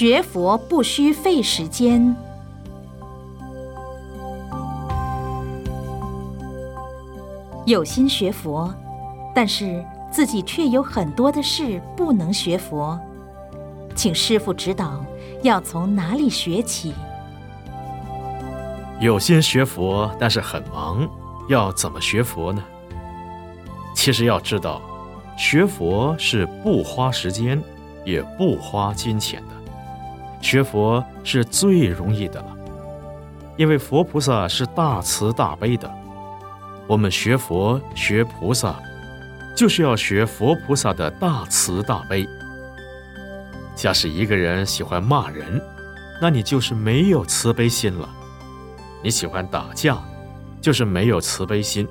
学佛不需费时间。有心学佛，但是自己却有很多的事不能学佛，请师父指导，要从哪里学起？有心学佛，但是很忙，要怎么学佛呢？其实要知道，学佛是不花时间，也不花金钱的。学佛是最容易的了，因为佛菩萨是大慈大悲的。我们学佛学菩萨，就是要学佛菩萨的大慈大悲。假使一个人喜欢骂人，那你就是没有慈悲心了；你喜欢打架，就是没有慈悲心；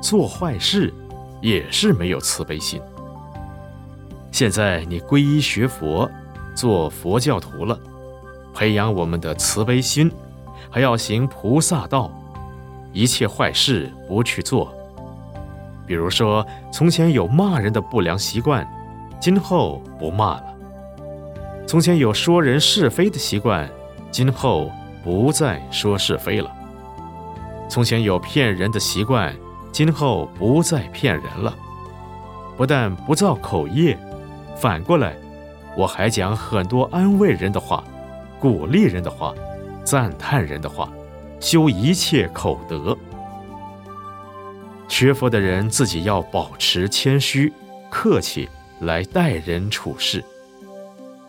做坏事，也是没有慈悲心。现在你皈依学佛，做佛教徒了，培养我们的慈悲心，还要行菩萨道。一切坏事不去做，比如说从前有骂人的不良习惯，今后不骂了；从前有说人是非的习惯，今后不再说是非了；从前有骗人的习惯，今后不再骗人了。不但不造口业，反过来，我还讲很多安慰人的话、鼓励人的话、赞叹人的话。修一切口德，学佛的人自己要保持谦虚、客气来待人处事，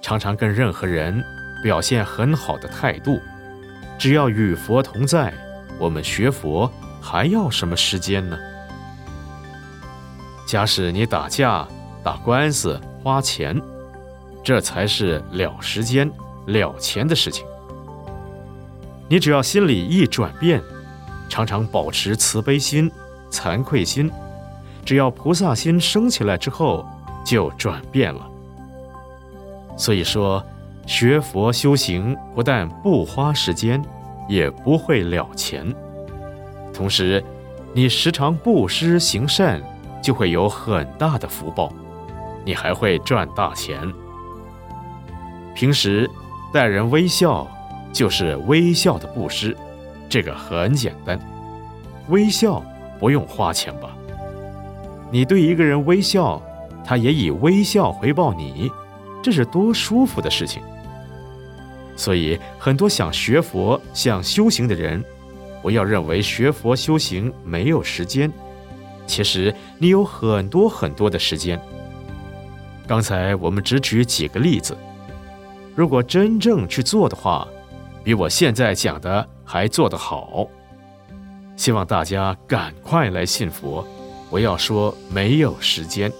常常跟任何人表现很好的态度。只要与佛同在，我们学佛还要什么时间呢？假使你打架、打官司、花钱，这才是了时间、了钱的事情。你只要心里一转变，常常保持慈悲心、惭愧心，只要菩萨心升起来之后，就转变了。所以说，学佛修行不但不花时间，也不会了钱。同时，你时常布施行善，就会有很大的福报，你还会赚大钱。平时待人微笑。就是微笑的布施，这个很简单。微笑不用花钱吧？你对一个人微笑，他也以微笑回报你，这是多舒服的事情。所以，很多想学佛、想修行的人，不要认为学佛修行没有时间，其实你有很多很多的时间。刚才我们只举几个例子，如果真正去做的话，比我现在讲的还做得好，希望大家赶快来信佛，不要说没有时间。